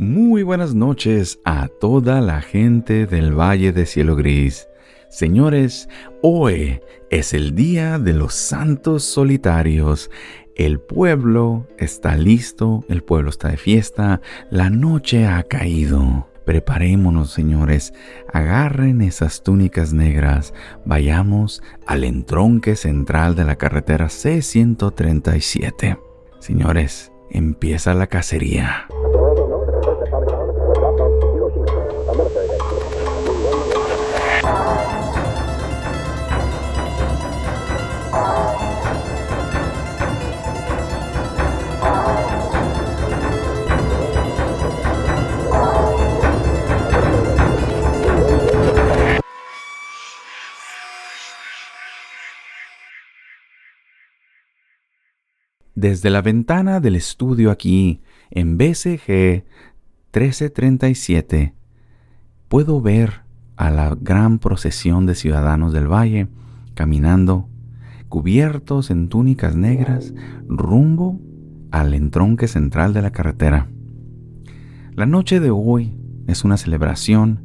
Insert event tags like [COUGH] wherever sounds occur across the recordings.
Muy buenas noches a toda la gente del Valle de Cielo Gris. Señores, hoy es el día de los santos solitarios. El pueblo está listo, el pueblo está de fiesta, la noche ha caído. Preparémonos, señores, agarren esas túnicas negras, vayamos al entronque central de la carretera C-137. Señores, empieza la cacería. Desde la ventana del estudio aquí, en BCG 1337, puedo ver a la gran procesión de ciudadanos del valle caminando, cubiertos en túnicas negras, rumbo al entronque central de la carretera. La noche de hoy es una celebración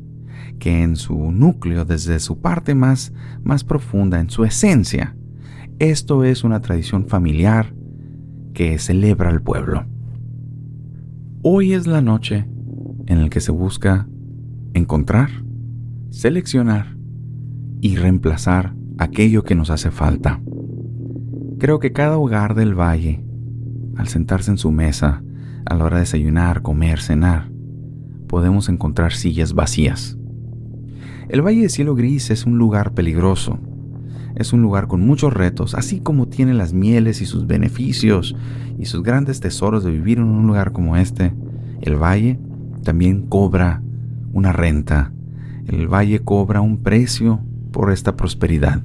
que en su núcleo, desde su parte más, más profunda, en su esencia, esto es una tradición familiar que celebra el pueblo. Hoy es la noche en la que se busca encontrar, seleccionar y reemplazar aquello que nos hace falta. Creo que cada hogar del valle, al sentarse en su mesa, a la hora de desayunar, comer, cenar, podemos encontrar sillas vacías. El Valle de Cielo Gris es un lugar peligroso, es un lugar con muchos retos, así como tiene las mieles y sus beneficios y sus grandes tesoros de vivir en un lugar como este. El valle también cobra una renta. El valle cobra un precio por esta prosperidad.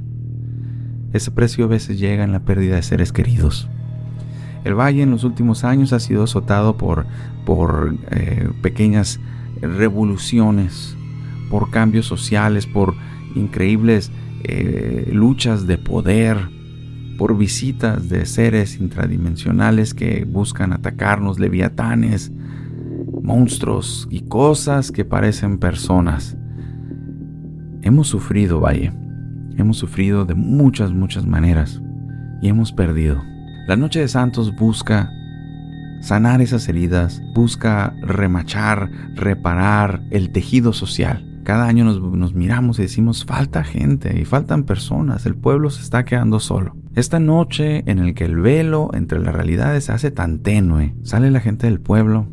Ese precio a veces llega en la pérdida de seres queridos. El valle en los últimos años ha sido azotado por, por eh, pequeñas revoluciones, por cambios sociales, por increíbles eh, luchas de poder, por visitas de seres intradimensionales que buscan atacarnos, leviatanes, monstruos y cosas que parecen personas. Hemos sufrido, Valle. Hemos sufrido de muchas, muchas maneras y hemos perdido. La Noche de Santos busca sanar esas heridas, busca remachar, reparar el tejido social. Cada año nos, miramos y decimos, falta gente y faltan personas, el pueblo se está quedando solo. Esta noche en el que el velo entre las realidades se hace tan tenue, sale la gente del pueblo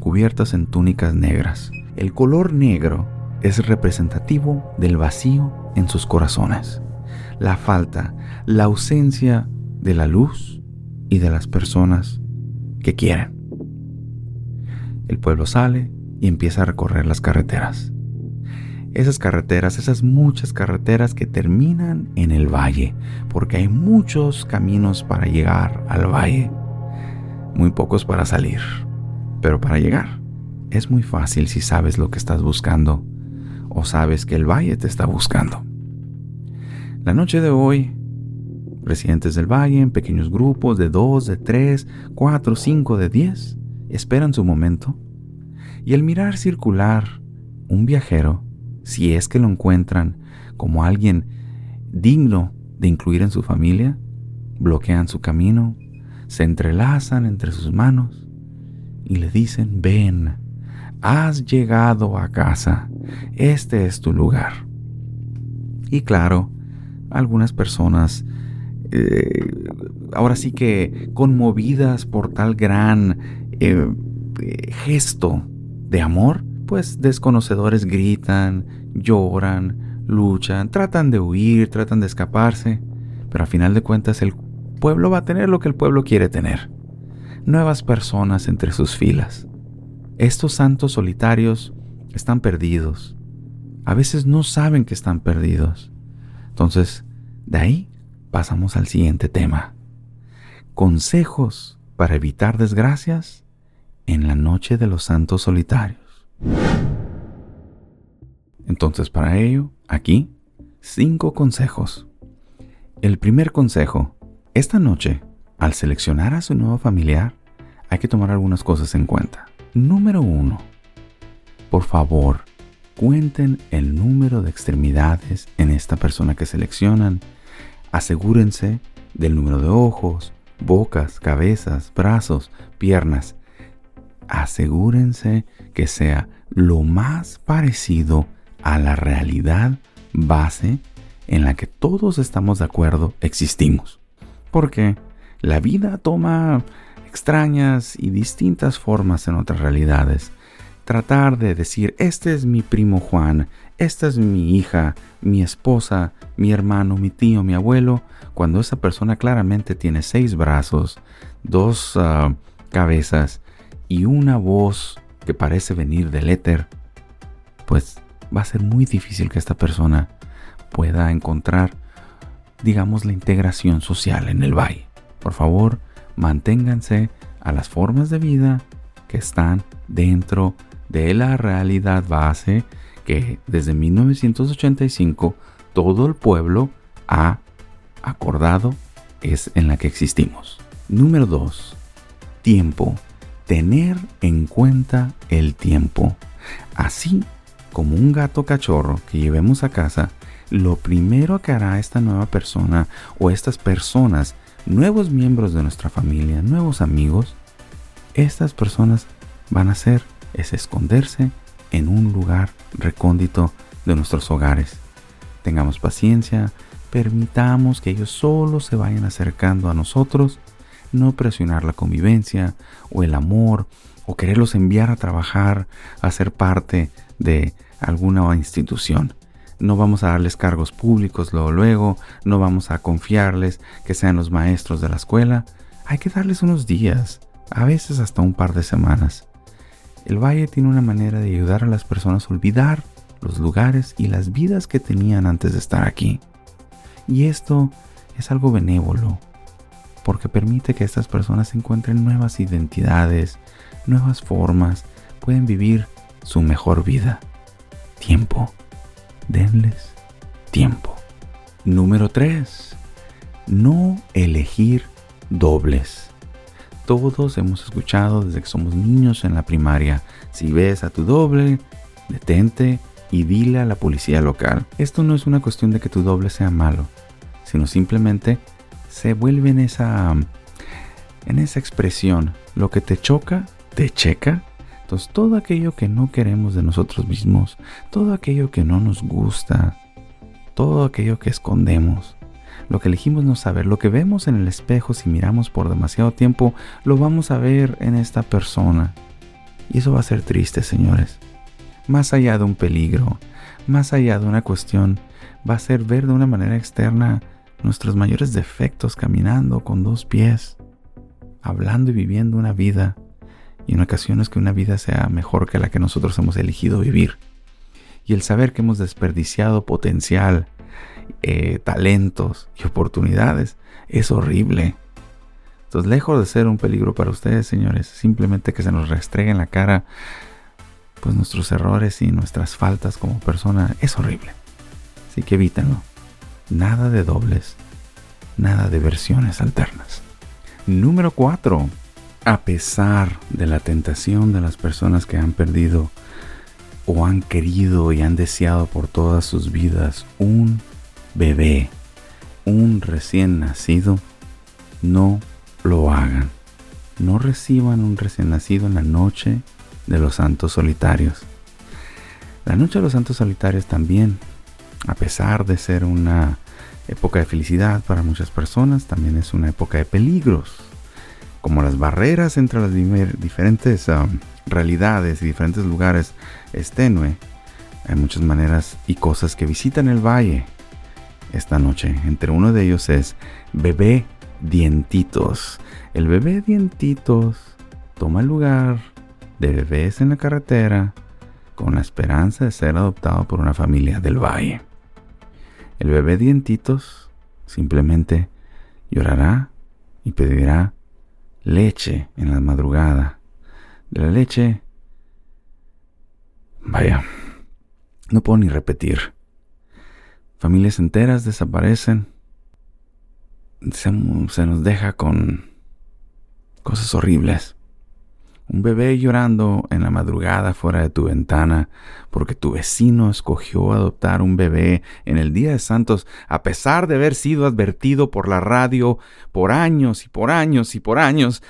cubiertas en túnicas negras. El color negro es representativo del vacío en sus corazones, la falta, la ausencia de la luz y de las personas que quieren. El pueblo sale y empieza a recorrer las carreteras esas carreteras, esas muchas carreteras que terminan en el valle, porque hay muchos caminos para llegar al valle, muy pocos para salir, pero para llegar es muy fácil si sabes lo que estás buscando o sabes que el valle te está buscando. La noche de hoy, residentes del valle en pequeños grupos de dos, de tres, cuatro, cinco, de diez, esperan su momento y al mirar circular un viajero si es que lo encuentran como alguien digno de incluir en su familia, bloquean su camino, se entrelazan entre sus manos y le dicen, ven, has llegado a casa, este es tu lugar. Y claro, algunas personas, eh, ahora sí que conmovidas por tal gran eh, gesto de amor, pues desconocedores gritan, lloran, luchan, tratan de huir, tratan de escaparse, pero a final de cuentas el pueblo va a tener lo que el pueblo quiere tener. Nuevas personas entre sus filas. Estos santos solitarios están perdidos. A veces no saben que están perdidos. Entonces, de ahí pasamos al siguiente tema. Consejos para evitar desgracias en la noche de los santos solitarios. Entonces para ello, aquí, cinco consejos. El primer consejo, esta noche, al seleccionar a su nuevo familiar, hay que tomar algunas cosas en cuenta. Número uno, por favor, cuenten el número de extremidades en esta persona que seleccionan. Asegúrense del número de ojos, bocas, cabezas, brazos, piernas. Asegúrense que sea lo más parecido a la realidad base en la que todos estamos de acuerdo existimos. Porque la vida toma extrañas y distintas formas en otras realidades. Tratar de decir, este es mi primo Juan, esta es mi hija, mi esposa, mi hermano, mi tío, mi abuelo, cuando esa persona claramente tiene seis brazos, dos ah, cabezas y una voz que parece venir del éter, pues va a ser muy difícil que esta persona pueda encontrar, digamos, la integración social en el valle. Por favor, manténganse a las formas de vida que están dentro de la realidad base que desde 1985 todo el pueblo ha acordado es en la que existimos. Número 2. Tiempo. Tener en cuenta el tiempo. Así como un gato cachorro que llevemos a casa, lo primero que hará esta nueva persona o estas personas, nuevos miembros de nuestra familia, nuevos amigos, estas personas van a hacer es esconderse en un lugar recóndito de nuestros hogares. Tengamos paciencia, permitamos que ellos solo se vayan acercando a nosotros, no presionar la convivencia o el amor o quererlos enviar a trabajar, a ser parte de alguna institución. No vamos a darles cargos públicos luego, luego, no vamos a confiarles que sean los maestros de la escuela. Hay que darles unos días, a veces hasta un par de semanas. El valle tiene una manera de ayudar a las personas a olvidar los lugares y las vidas que tenían antes de estar aquí. Y esto es algo benévolo, porque permite que estas personas encuentren nuevas identidades, nuevas formas, pueden vivir su mejor vida. Tiempo. Denles tiempo. Número 3. No elegir dobles. Todos hemos escuchado desde que somos niños en la primaria, si ves a tu doble, detente y dile a la policía local. Esto no es una cuestión de que tu doble sea malo, sino simplemente se vuelve en esa en esa expresión, lo que te choca, te checa. Entonces todo aquello que no queremos de nosotros mismos, todo aquello que no nos gusta, todo aquello que escondemos, lo que elegimos no saber, lo que vemos en el espejo si miramos por demasiado tiempo, lo vamos a ver en esta persona. Y eso va a ser triste, señores más allá de un peligro, más allá de una cuestión, va a ser ver de una manera externa nuestros mayores defectos caminando con dos pies, hablando y viviendo una vida, y en ocasiones que una vida sea mejor que la que nosotros hemos elegido vivir. Y el saber que hemos desperdiciado potencial, eh, talentos y oportunidades es horrible. Entonces, lejos de ser un peligro para ustedes, señores, simplemente que se nos restregue en la cara pues nuestros errores y nuestras faltas como persona es horrible. Así que evítenlo. Nada de dobles, nada de versiones alternas. Número 4. A pesar de la tentación de las personas que han perdido o han querido y han deseado por todas sus vidas un bebé, un recién nacido, no lo hagan. No reciban un recién nacido en la noche de los santos solitarios. La noche de los santos solitarios también, a pesar de ser una época de felicidad para muchas personas, también es una época de peligros, como las barreras entre las diferentes um, realidades y diferentes lugares es tenue. Hay muchas maneras y cosas que visitan el valle esta noche. Entre uno de ellos es bebé dientitos. El bebé dientitos toma el lugar de bebés en la carretera con la esperanza de ser adoptado por una familia del valle. El bebé dientitos simplemente llorará y pedirá leche en la madrugada. De la leche, vaya, no puedo ni repetir. Familias enteras desaparecen. Se, se nos deja con cosas horribles Un bebé llorando en la madrugada fuera de tu ventana porque tu vecino escogió adoptar un bebé en el Día de Santos a pesar de haber sido advertido por la radio por años y por años y por años.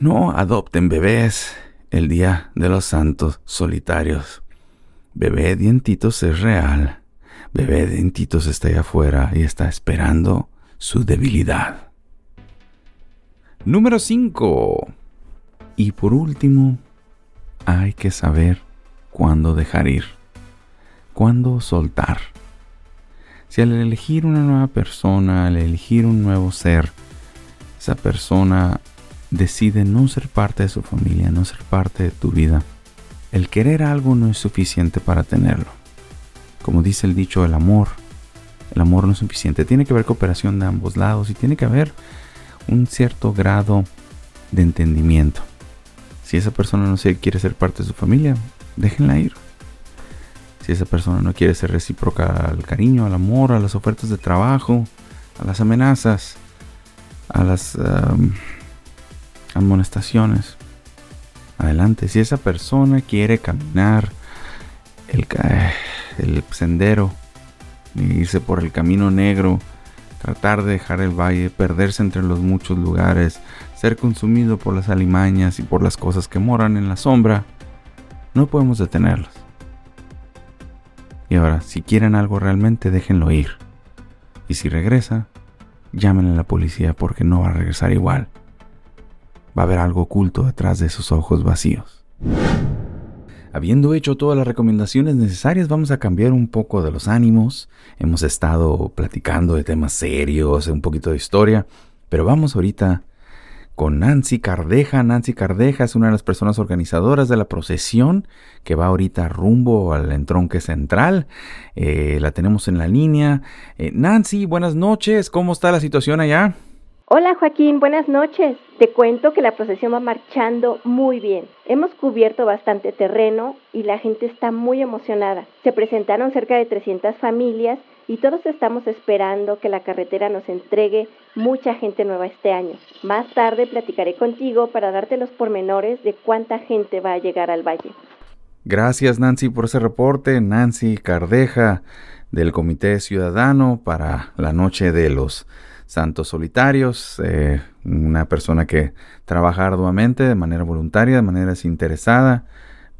No adopten bebés el Día de los Santos solitarios. Bebé Dientitos es real. Bebé Dientitos está allá afuera y está esperando su debilidad. Número 5. Y por último, hay que saber cuándo dejar ir, cuándo soltar. Si al elegir una nueva persona, al elegir un nuevo ser, esa persona decide no ser parte de su familia, no ser parte de tu vida, el querer algo no es suficiente para tenerlo. Como dice el dicho, el amor, el amor no es suficiente. Tiene que haber cooperación de ambos lados y tiene que haber un cierto grado de entendimiento. Si esa persona no quiere ser parte de su familia, déjenla ir. Si esa persona no quiere ser recíproca al cariño, al amor, a las ofertas de trabajo, a las amenazas, a las amonestaciones, adelante. Si esa persona quiere caminar el, el sendero, irse por el camino negro, tratar de dejar el valle, perderse entre los muchos lugares, ser consumido por las alimañas y por las cosas que moran en la sombra, no podemos detenerlos. Y ahora, si quieren algo realmente, déjenlo ir. Y si regresa, llamen a la policía porque no va a regresar igual. Va a haber algo oculto detrás de esos ojos vacíos. Habiendo hecho todas las recomendaciones necesarias, vamos a cambiar un poco de los ánimos. Hemos estado platicando de temas serios, un poquito de historia, pero vamos ahorita con Nancy Cardeja. Nancy Cardeja es una de las personas organizadoras de la procesión que va ahorita rumbo al entronque central. Eh, la tenemos en la línea. Eh, Nancy, buenas noches. ¿Cómo está la situación allá? Hola Joaquín, buenas noches. Te cuento que la procesión va marchando muy bien. Hemos cubierto bastante terreno y la gente está muy emocionada. Se presentaron cerca de 300 familias y todos estamos esperando que la carretera nos entregue mucha gente nueva este año. Más tarde platicaré contigo para darte los pormenores de cuánta gente va a llegar al valle. Gracias Nancy por ese reporte. Nancy Cardeja del Comité Ciudadano para la Noche de los Santos Solitarios, eh, una persona que trabaja arduamente de manera voluntaria, de manera desinteresada,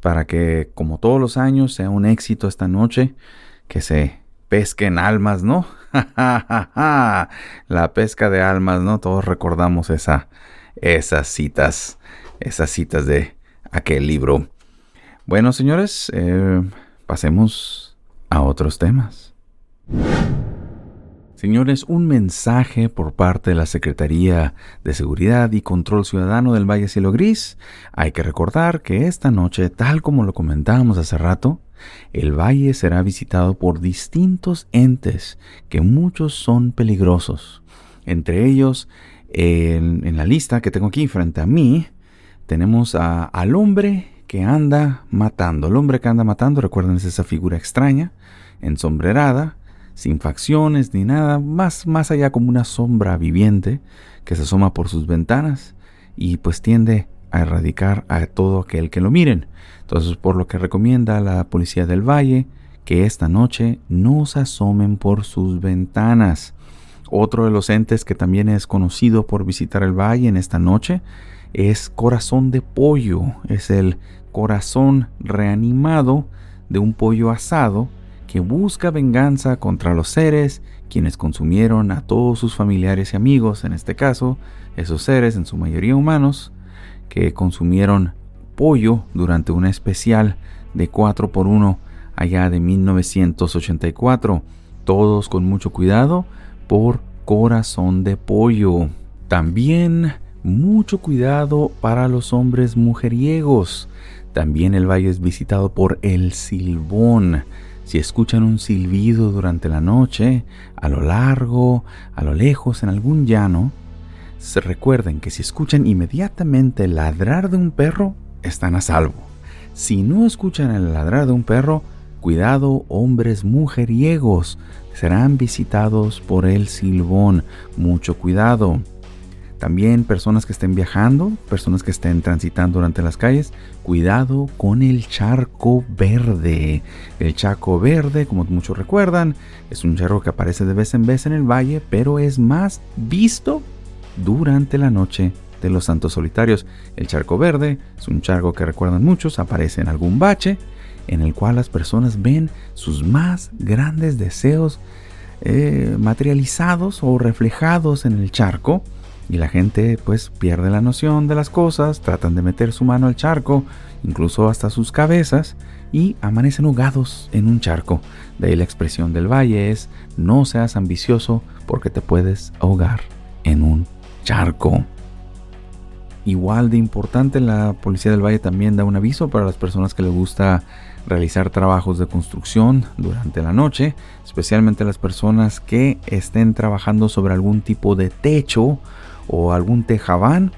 para que como todos los años sea un éxito esta noche, que se pesquen almas, ¿no? [LAUGHS] La pesca de almas, ¿no? Todos recordamos esa, esas citas, esas citas de aquel libro. Bueno, señores, eh, pasemos a otros temas. Señores, un mensaje por parte de la Secretaría de Seguridad y Control Ciudadano del Valle Cielo Gris. Hay que recordar que esta noche, tal como lo comentábamos hace rato, el valle será visitado por distintos entes que muchos son peligrosos. Entre ellos, en, la lista que tengo aquí frente a mí, tenemos al hombre que anda matando. El hombre que anda matando, recuerden, es esa figura extraña, ensombrerada, sin facciones ni nada, más, más allá como una sombra viviente que se asoma por sus ventanas y pues tiende a erradicar a todo aquel que lo miren. Entonces, por lo que recomienda la policía del valle, que esta noche no se asomen por sus ventanas. Otro de los entes que también es conocido por visitar el valle en esta noche es corazón de pollo. Es el corazón reanimado de un pollo asado que busca venganza contra los seres quienes consumieron a todos sus familiares y amigos, en este caso, esos seres, en su mayoría humanos, que consumieron pollo durante una especial de 4 por 1 allá de 1984, todos con mucho cuidado por corazón de pollo. También mucho cuidado para los hombres mujeriegos. También el valle es visitado por el silbón si escuchan un silbido durante la noche, a lo largo, a lo lejos, en algún llano, recuerden que si escuchan inmediatamente el ladrar de un perro, están a salvo. Si no escuchan el ladrar de un perro, cuidado hombres mujeriegos, serán visitados por el silbón. Mucho cuidado. También personas que estén viajando, personas que estén transitando durante las calles, cuidado con el charco verde. El charco verde, como muchos recuerdan, es un charco que aparece de vez en vez en el valle, pero es más visto durante la noche de los santos solitarios. El charco verde es un charco que recuerdan muchos, aparece en algún bache en el cual las personas ven sus más grandes deseos eh, materializados o reflejados en el charco y la gente pues pierde la noción de las cosas, tratan de meter su mano al charco, incluso hasta sus cabezas, y amanecen ahogados en un charco. De ahí la expresión del valle es, no seas ambicioso porque te puedes ahogar en un charco. Igual de importante, la Policía del Valle también da un aviso para las personas que les gusta realizar trabajos de construcción durante la noche, especialmente las personas que estén trabajando sobre algún tipo de techo o algún tejabán,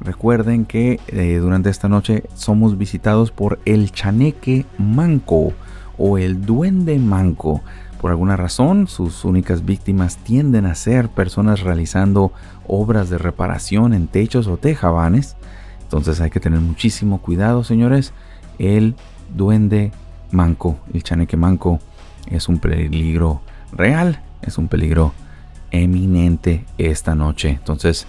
recuerden que eh, durante esta noche somos visitados por el chaneque manco o el duende manco. Por alguna razón, sus únicas víctimas tienden a ser personas realizando obras de reparación en techos o tejabanes. Entonces hay que tener muchísimo cuidado, señores. El duende manco, el chaneque manco, es un peligro real, es un peligro eminente esta noche. Entonces,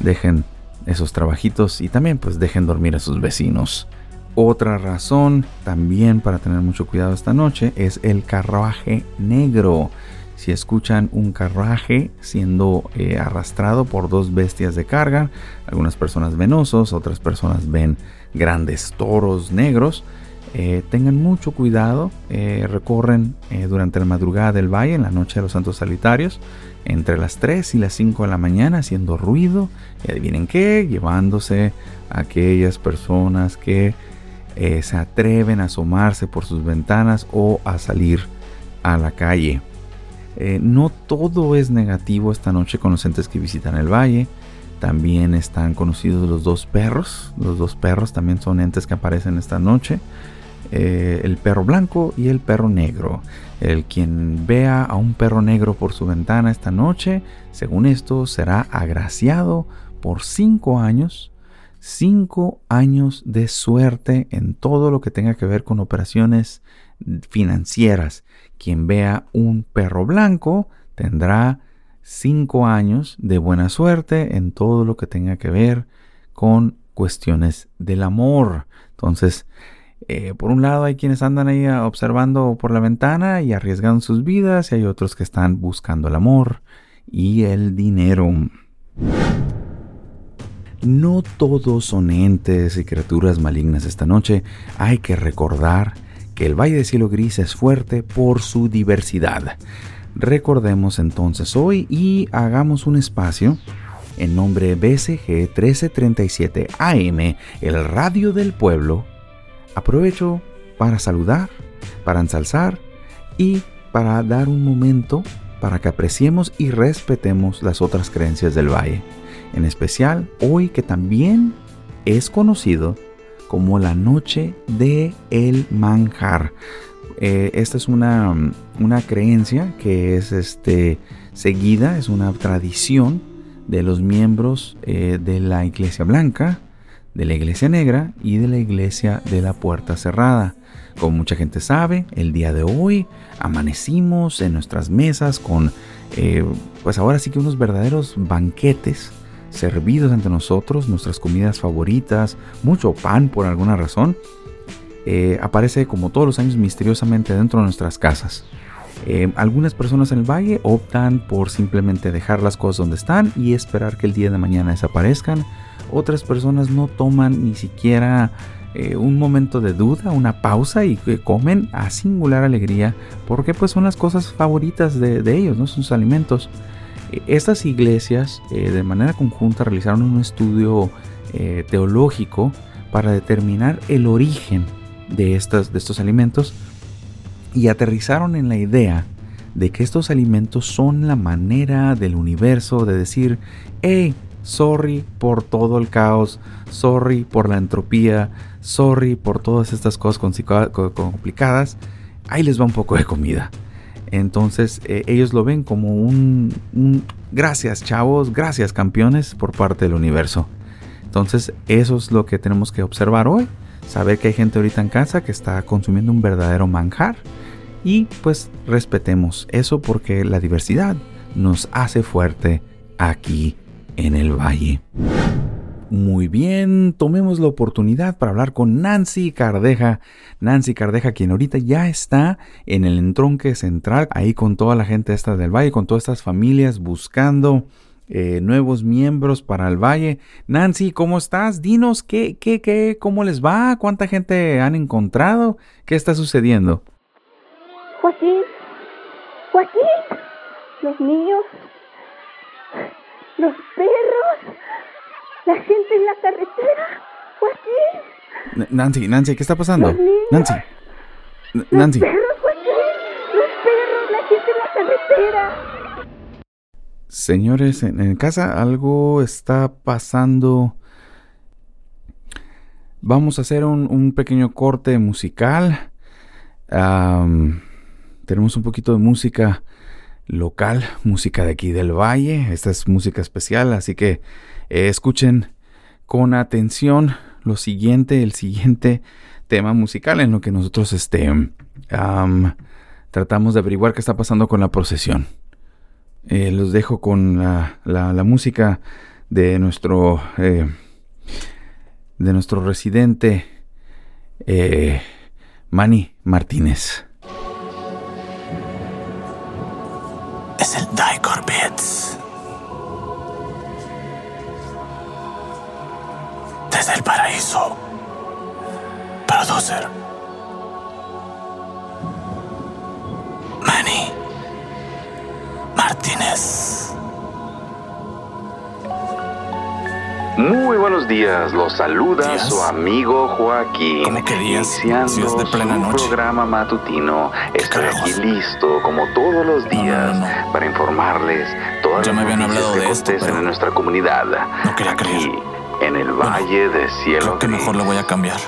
dejen esos trabajitos y también pues dejen dormir a sus vecinos. Otra razón también para tener mucho cuidado esta noche es el carruaje negro. Si escuchan un carruaje siendo eh, arrastrado por dos bestias de carga, algunas personas ven osos, otras personas ven grandes toros negros, eh, tengan mucho cuidado, eh, recorren durante la madrugada del valle, en la noche de los santos sanitarios, entre las 3 y las 5 de la mañana, haciendo ruido, y adivinen qué, llevándose a aquellas personas que se atreven a asomarse por sus ventanas o a salir a la calle. no todo es negativo esta noche con los entes que visitan el valle. También están conocidos los dos perros. Los dos perros también son entes que aparecen esta noche. Eh, el perro blanco y el perro negro. El quien vea a un perro negro por su ventana esta noche, según esto, será agraciado por cinco años. Cinco años de suerte en todo lo que tenga que ver con operaciones financieras. Quien vea un perro blanco tendrá cinco años de buena suerte en todo lo que tenga que ver con cuestiones del amor. Entonces, eh, por un lado hay quienes andan ahí ah, observando por la ventana y arriesgando sus vidas y hay otros que están buscando el amor y el dinero. No todos son entes y criaturas malignas esta noche. Hay que recordar que el Valle de Cielo Gris es fuerte por su diversidad. Recordemos entonces hoy y hagamos un espacio en nombre BCG 1337 AM, el radio del pueblo aprovecho para saludar, para ensalzar y para dar un momento para que apreciemos y respetemos las otras creencias del valle. En especial hoy que también es conocido como la noche de el manjar. Eh, esta es una, una, creencia que es este, seguida, es una tradición de los miembros eh, de la Iglesia Blanca, de la Iglesia Negra y de la Iglesia de la Puerta Cerrada. Como mucha gente sabe, el día de hoy amanecimos en nuestras mesas con, eh, pues ahora sí que unos verdaderos banquetes servidos ante nosotros, nuestras comidas favoritas, mucho pan por alguna razón. Eh, aparece como todos los años misteriosamente dentro de nuestras casas. Eh, algunas personas en el valle optan por simplemente dejar las cosas donde están y esperar que el día de mañana desaparezcan otras personas no toman ni siquiera eh, un momento de duda, una pausa y comen a singular alegría porque pues son las cosas favoritas de, ellos, ¿no? Sus alimentos. Estas iglesias eh, de manera conjunta realizaron un estudio eh, teológico para determinar el origen de, estas, de estos alimentos y aterrizaron en la idea de que estos alimentos son la manera del universo de decir, hey, Sorry por todo el caos, sorry por la entropía, sorry por todas estas cosas complicadas. Ahí les va un poco de comida. Entonces eh, ellos lo ven como un, un gracias chavos, gracias campeones por parte del universo. Entonces eso es lo que tenemos que observar hoy. Saber que hay gente ahorita en casa que está consumiendo un verdadero manjar. Y pues respetemos eso porque la diversidad nos hace fuerte aquí en el valle. Muy bien, tomemos la oportunidad para hablar con Nancy Cardeja. Nancy Cardeja, quien ahorita ya está en el entronque central, ahí con toda la gente esta del valle, con todas estas familias buscando eh, nuevos miembros para el valle. Nancy, ¿cómo estás? Dinos qué, qué, qué, cómo les va, cuánta gente han encontrado, qué está sucediendo. Joaquín, Joaquín, los niños, los perros la gente en la carretera. Joaquín. Nancy, Nancy, ¿qué está pasando? Nancy. Nancy. Los perros, Joaquín. Los perros, la gente en la carretera. Señores, en, casa algo está pasando. Vamos a hacer un, pequeño corte musical. tenemos un poquito de música local, música de aquí del valle. Esta es música especial, así que eh, escuchen con atención lo siguiente, el siguiente tema musical en lo que nosotros este, tratamos de averiguar qué está pasando con la procesión. Eh, los dejo con la, música de nuestro eh, de nuestro residente Manny Martínez. Es el Dicor Beats. Desde el paraíso. Producer. Manny. Martínez. Muy buenos días, los saluda su amigo Joaquín. ¿Cómo que días? Iniciando de plena su noche. programa matutino. Estoy aquí listo, como todos los días, para informarles todas ya las me habían noticias hablado que de esto, pero en nuestra comunidad. No quería aquí, creer. en el Valle de Cielo Creo que mejor lo voy a cambiar.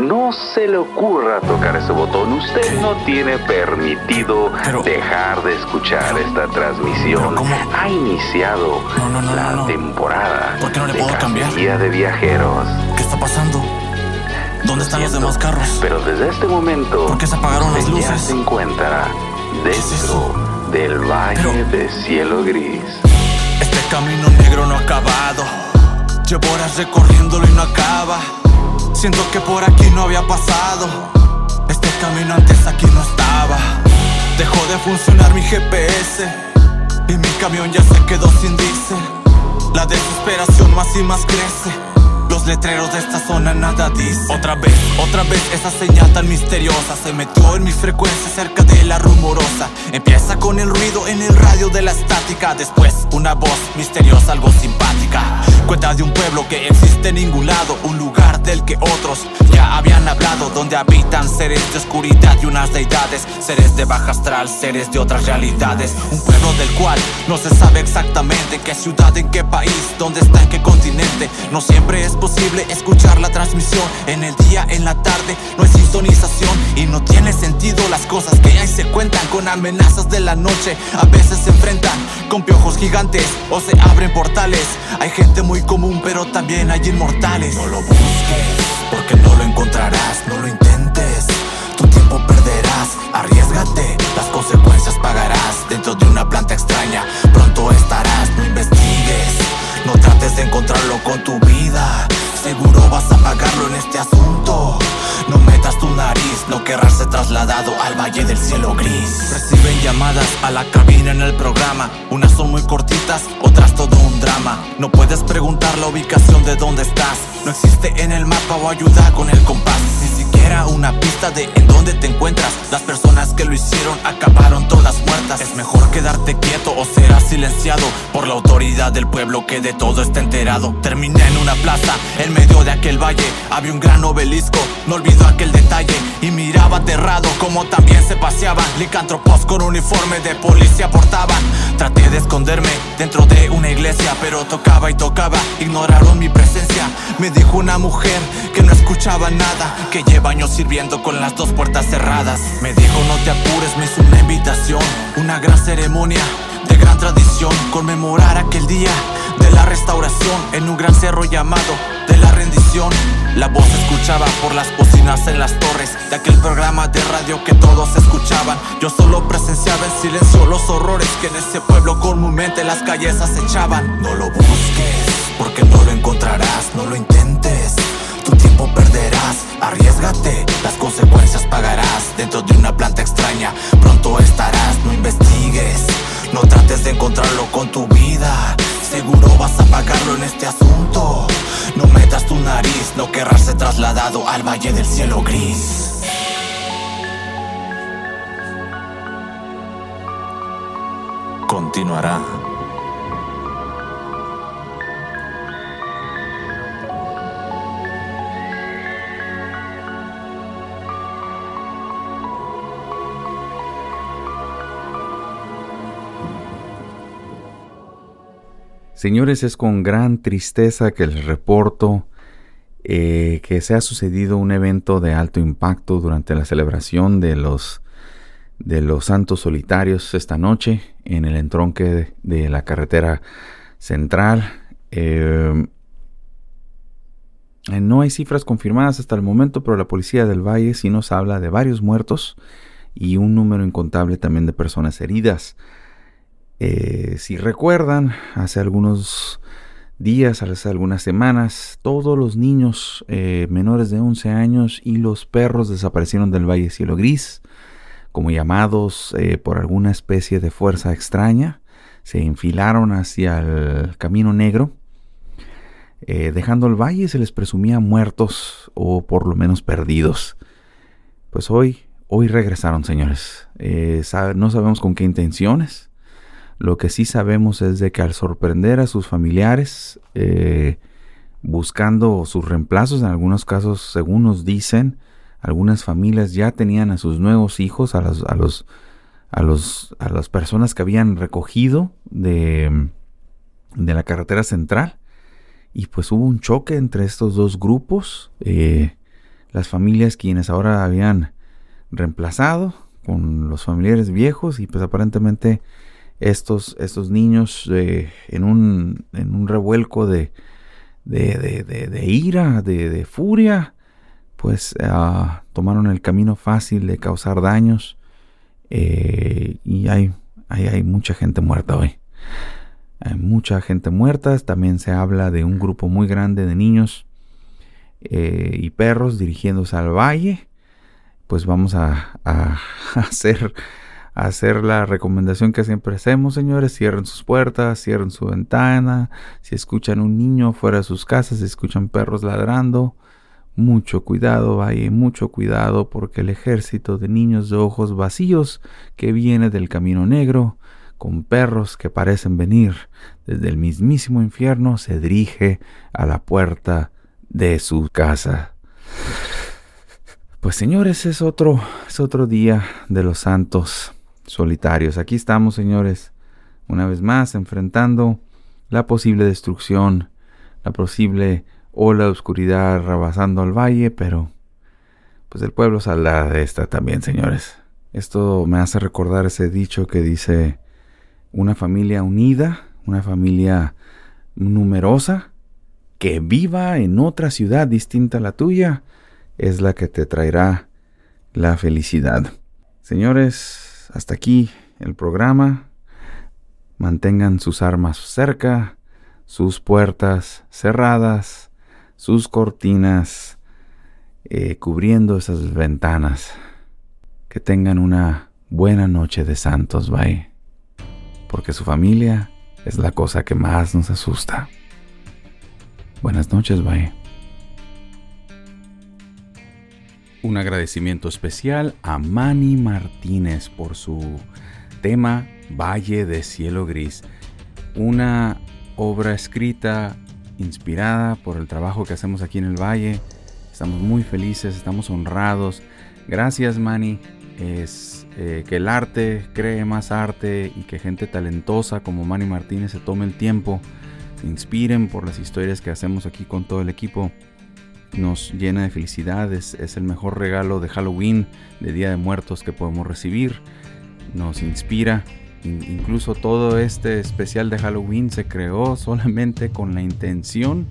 No se le ocurra tocar ese botón. Usted ¿Qué? no tiene permitido Pero- dejar de escuchar esta transmisión. Ha iniciado No, no, no, la temporada ¿Por qué no le de puedo cambiar? de viajeros. ¿Qué está pasando? ¿Dónde están los demás carros? Pero desde este momento, ¿Por qué se apagaron las usted ya luces? se encuentra es dentro del Valle Pero- de Cielo Gris. Este camino negro no ha acabado. Llevo horas recorriéndolo y no acaba. Siento que por aquí no había pasado. Este camino antes aquí no estaba. Dejó de funcionar mi GPS. Y mi camión ya se quedó sin diésel. La desesperación más y más crece. Los letreros de esta zona nada dicen. Otra vez, otra vez esa señal tan misteriosa se metió en mi frecuencia cerca de la rumorosa. Empieza con el ruido en el radio de la estática. Después, una voz misteriosa, algo simpática. Cuenta de un pueblo que existe en ningún lado. Un lugar del que otros ya habían hablado. Donde habitan seres de oscuridad y unas deidades. Seres de baja astral, seres de otras realidades. Un pueblo del cual no se sabe exactamente qué ciudad, en qué país, dónde está, en qué continente. No siempre es posible escuchar la transmisión. En el día, en la tarde, no hay sintonización. Y no tiene sentido las cosas que hay se cuentan con amenazas de la noche. A veces se enfrentan con piojos gigantes o se abren portales. Hay gente muy común, pero también hay inmortales. No lo busques, porque no lo encontrarás. No lo intentes, tu tiempo perderás. Arriesgate, las consecuencias pagarás. Dentro de una planta extraña, pronto estarás. No investigues, no trates de encontrarlo con tu vida. Seguro vas a pagarlo en este asunto. No metas tu nariz, no querrás ser trasladado al Reciben llamadas a la cabina en el programa. Unas son muy cortitas, otras todo un drama. No puedes preguntar la ubicación de dónde estás. No existe en el mapa o ayuda con el compás. Siquiera una pista de en dónde te encuentras. Las personas que lo hicieron acabaron todas muertas. Es mejor quedarte quieto o serás silenciado por la autoridad del pueblo que de todo está enterado. Terminé en una plaza, en medio de aquel valle. Había un gran obelisco, no olvido aquel detalle. Y miraba aterrado como también se paseaban. Licantropos con uniforme de policía portaban. Traté de esconderme dentro de una iglesia, pero tocaba y tocaba. Ignoraron mi presencia. Me dijo una mujer que no escuchaba nada, que lleva sirviendo con las dos puertas cerradas. Me dijo no te apures, me hizo una invitación, una gran ceremonia de gran tradición, conmemorar aquel día de la restauración en un gran cerro llamado de la rendición. La voz escuchaba por las bocinas en las torres de aquel programa de radio que todos escuchaban. Yo solo presenciaba en silencio los horrores que en ese pueblo comúnmente las calles acechaban. No lo busques, porque no lo encontrarás, no lo intentes. Perderás, arriesgate, las consecuencias pagarás dentro de una planta extraña. Pronto estarás, no investigues, no trates de encontrarlo con tu vida. Seguro vas a pagarlo en este asunto. No metas tu nariz, no querrás ser trasladado al valle del cielo gris. Continuará. Señores, es con gran tristeza que les reporto eh, que se ha sucedido un evento de alto impacto durante la celebración de los, de los santos solitarios esta noche en el entronque de, la carretera central. Eh, no hay cifras confirmadas hasta el momento, pero la policía del Valle sí nos habla de varios muertos y un número incontable también de personas heridas. Eh, si recuerdan, hace algunos días, hace algunas semanas, todos los niños eh, menores de 11 años y los perros desaparecieron del Valle Cielo Gris, como llamados eh, por alguna especie de fuerza extraña, se enfilaron hacia el Camino Negro. dejando el valle se les presumía muertos o por lo menos perdidos. Pues hoy, hoy regresaron, señores. no sabemos con qué intenciones. Lo que sí sabemos es de que al sorprender a sus familiares, eh, buscando sus reemplazos, en algunos casos, según nos dicen, algunas familias ya tenían a sus nuevos hijos, a los, a los, a los, a las personas que habían recogido de, de la carretera central. Y pues hubo un choque entre estos dos grupos. Eh, las familias quienes ahora habían reemplazado con los familiares viejos y pues aparentemente estos, estos niños en, un, en, un, revuelco de, de, de, ira, de, furia, pues ah, tomaron el camino fácil de causar daños eh, y hay, hay, hay, mucha gente muerta hoy. Hay mucha gente muerta, también se habla de un grupo muy grande de niños eh, y perros dirigiéndose al valle. Pues vamos a [LAUGHS] hacer hacer la recomendación que siempre hacemos, señores. Cierren sus puertas, cierren su ventana. Si escuchan un niño fuera de sus casas, si escuchan perros ladrando, mucho cuidado, vaya, mucho cuidado, porque el ejército de niños de ojos vacíos que viene del camino negro, con perros que parecen venir desde el mismísimo infierno, se dirige a la puerta de su casa. Pues señores, es otro, es otro día de los santos solitarios. Aquí estamos, señores, una vez más enfrentando la posible destrucción, la posible ola de oscuridad rebasando al valle, pero pues el pueblo saldrá de esta también, señores. Esto me hace recordar ese dicho que dice una familia unida, una familia numerosa, que viva en otra ciudad distinta a la tuya, es la que te traerá la felicidad. Señores, hasta aquí el programa. Mantengan sus armas cerca, sus puertas cerradas, sus cortinas eh, cubriendo esas ventanas. Que tengan una buena noche de santos, bye. Porque su familia es la cosa que más nos asusta. Buenas noches, bye. Un agradecimiento especial a Manny Martínez por su tema Valle de Cielo Gris. Una obra escrita, inspirada por el trabajo que hacemos aquí en el Valle. Estamos muy felices, estamos honrados. Gracias Manny. Es eh, que el arte cree más arte y que gente talentosa como Manny Martínez se tome el tiempo inspiren por las historias que hacemos aquí con todo el equipo. Nos llena de felicidad, es, el mejor regalo de Halloween, de Día de Muertos que podemos recibir. Nos inspira. incluso todo este especial de Halloween se creó solamente con la intención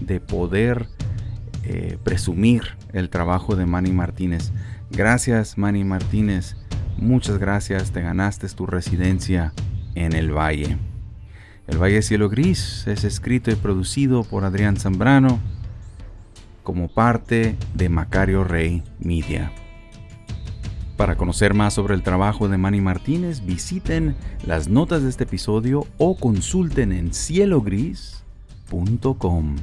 de poder eh, presumir el trabajo de Manny Martínez. Gracias Manny Martínez, muchas gracias, te ganaste tu residencia en el Valle. El Valle Cielo Gris es escrito y producido por Adrián Zambrano como parte de Macario Rey Media. Para conocer más sobre el trabajo de Manny Martínez, visiten las notas de este episodio o consulten en cielogris.com.